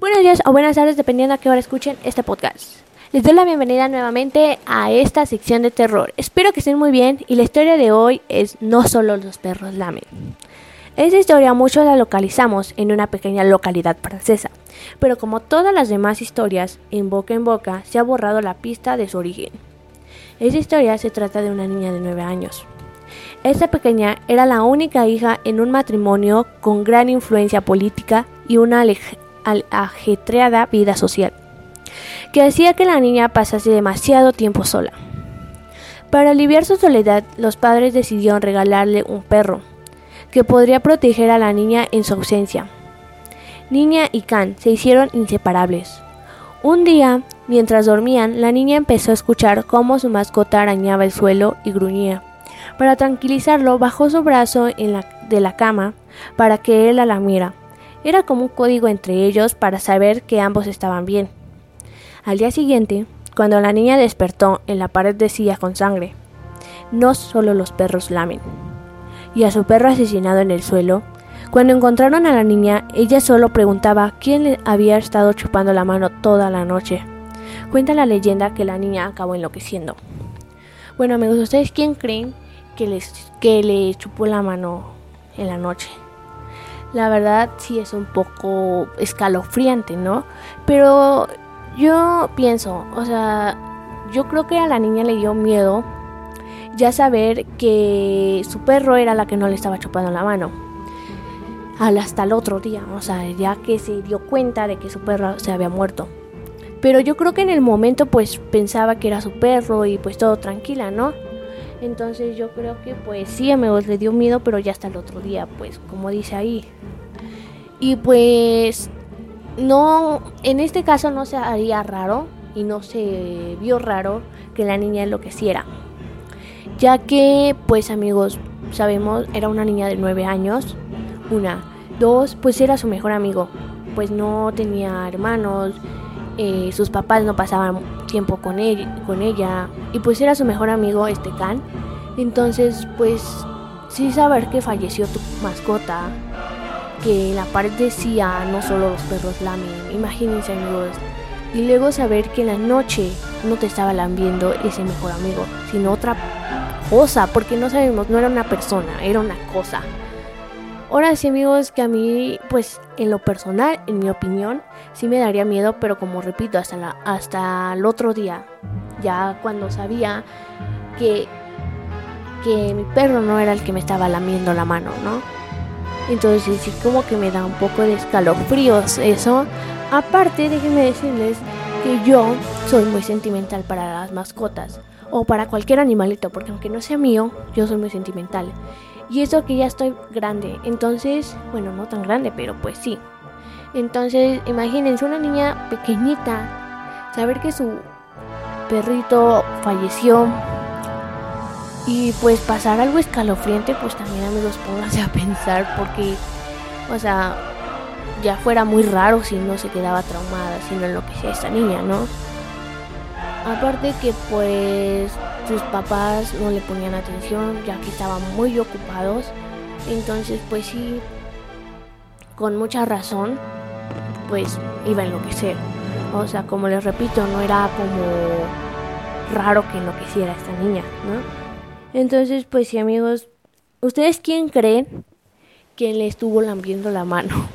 Buenos días o buenas tardes, dependiendo a qué hora escuchen este podcast. Les doy la bienvenida nuevamente a esta sección de terror. Espero que estén muy bien y la historia de hoy es No solo los perros lamen. Esta historia muchos la localizamos en una pequeña localidad francesa, pero como todas las demás historias, en boca en boca se ha borrado la pista de su origen. Esta historia se trata de una niña de 9 años. Esta pequeña era la única hija en un matrimonio con gran influencia política y una ajetreada vida social, que hacía que la niña pasase demasiado tiempo sola. Para aliviar su soledad, los padres decidieron regalarle un perro, que podría proteger a la niña en su ausencia. Niña y Can se hicieron inseparables. Un día, mientras dormían, la niña empezó a escuchar cómo su mascota arañaba el suelo y gruñía. Para tranquilizarlo, bajó su brazo de la cama para que él la lamiera. Era como un código entre ellos para saber que ambos estaban bien. Al día siguiente, cuando la niña despertó, en la pared decía con sangre, no solo los perros lamen. Y a su perro asesinado en el suelo, cuando encontraron a la niña, ella solo preguntaba quién le había estado chupando la mano toda la noche. Cuenta la leyenda que la niña acabó enloqueciendo. Bueno amigos, ¿ustedes quién creen que, les, que le chupó la mano en la noche? La verdad sí es un poco escalofriante, ¿no? Pero yo pienso, o sea, yo creo que a la niña le dio miedo ya saber que su perro era la que no le estaba chupando la mano. Hasta el otro día, o sea, ya que se dio cuenta de que su perro se había muerto. Pero yo creo que en el momento pues pensaba que era su perro y pues todo tranquila, ¿no? Entonces yo creo que pues sí, amigos, le dio miedo, pero ya hasta el otro día, pues como dice ahí. Y pues no, en este caso no se haría raro y no se vio raro que la niña enloqueciera. Ya que pues amigos, sabemos, era una niña de 9 años. Una. Dos, pues era su mejor amigo. Pues no tenía hermanos, eh, sus papás no pasaban tiempo con, él, con ella y pues era su mejor amigo este Can. Entonces pues sí saber que falleció tu mascota, que la pared decía no solo los perros lamen, imagínense amigos. Y luego saber que en la noche no te estaba lambiendo ese mejor amigo, sino otra cosa, porque no sabemos, no era una persona, era una cosa. Ahora sí amigos, que a mí, pues en lo personal, en mi opinión, sí me daría miedo, pero como repito, hasta, la, hasta el otro día, ya cuando sabía que, que mi perro no era el que me estaba lamiendo la mano, ¿no? Entonces sí como que me da un poco de escalofríos eso. Aparte, déjenme decirles que yo soy muy sentimental para las mascotas o para cualquier animalito, porque aunque no sea mío, yo soy muy sentimental. Y eso que ya estoy grande. Entonces, bueno, no tan grande, pero pues sí. Entonces, imagínense una niña pequeñita, saber que su perrito falleció y pues pasar algo escalofriante, pues también amigos, pónganse a pensar porque, o sea, ya fuera muy raro si no se quedaba traumada, si no enloquecía esta niña, ¿no? Aparte que pues sus papás no le ponían atención ya que estaban muy ocupados. Entonces pues sí, con mucha razón, pues iba a enloquecer. O sea, como les repito, no era como raro que enloqueciera esta niña, ¿no? Entonces pues sí amigos, ¿ustedes quién creen que le estuvo lambiendo la mano?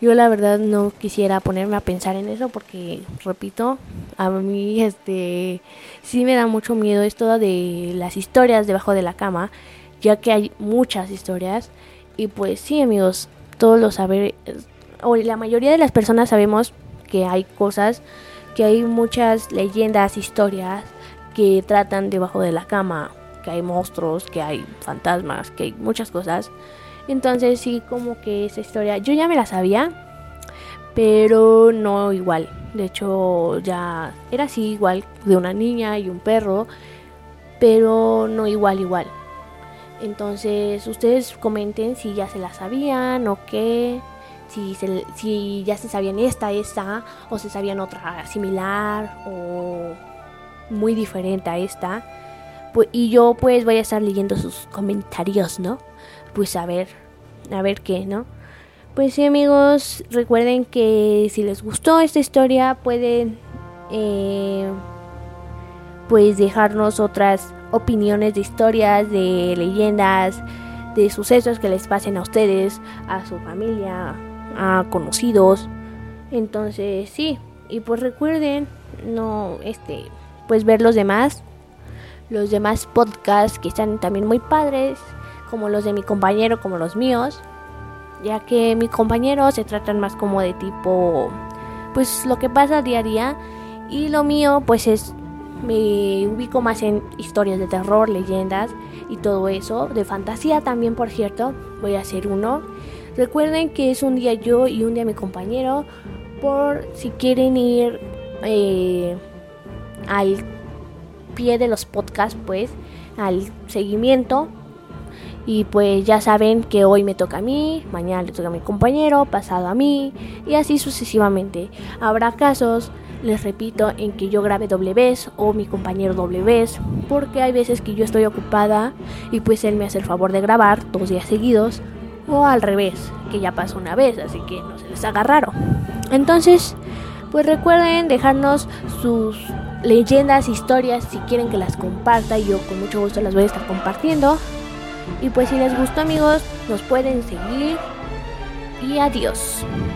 Yo la verdad no quisiera ponerme a pensar en eso porque, repito, a mí este sí me da mucho miedo esto de las historias debajo de la cama, ya que hay muchas historias y pues sí, amigos, todos lo saben o la mayoría de las personas sabemos que hay cosas, que hay muchas leyendas, historias que tratan debajo de la cama, que hay monstruos, que hay fantasmas, que hay muchas cosas. Entonces sí, como que esa historia, yo ya me la sabía, pero no igual. De hecho, ya era así igual de una niña y un perro, pero no igual igual. Entonces, ustedes comenten si ya se la sabían o qué, si, si ya se sabían esta, esta, o se sabían otra similar o muy diferente a esta. y yo pues voy a estar leyendo sus comentarios, ¿no? Pues a ver, a ver qué, ¿no? Pues sí amigos, recuerden que si les gustó esta historia pueden eh, pues dejarnos otras opiniones de historias, de leyendas, de sucesos que les pasen a ustedes, a su familia, a conocidos. Entonces, sí, y pues recuerden no este pues ver los demás los demás podcasts que están también muy padres, como los de mi compañero, como los míos, ya que mi compañero se tratan más como de tipo pues lo que pasa día a día y lo mío pues es me ubico más en historias de terror, leyendas y todo eso, de fantasía también por cierto, voy a hacer uno. Recuerden que es un día yo y un día mi compañero, por si quieren ir eh, al pie de los podcasts, pues, al seguimiento. Y pues ya saben que hoy me toca a mí, mañana le toca a mi compañero, pasado a mí, y así sucesivamente. Habrá casos les repito, en que yo grabe doble vez o mi compañero doble vez, porque hay veces que yo estoy ocupada y pues él me hace el favor de grabar dos días seguidos, o al revés, que ya pasó una vez, así que no se les haga raro. Entonces, pues recuerden dejarnos sus leyendas, historias, si quieren que las comparta, yo con mucho gusto las voy a estar compartiendo. Y pues si les gustó amigos, nos pueden seguir. Y adiós.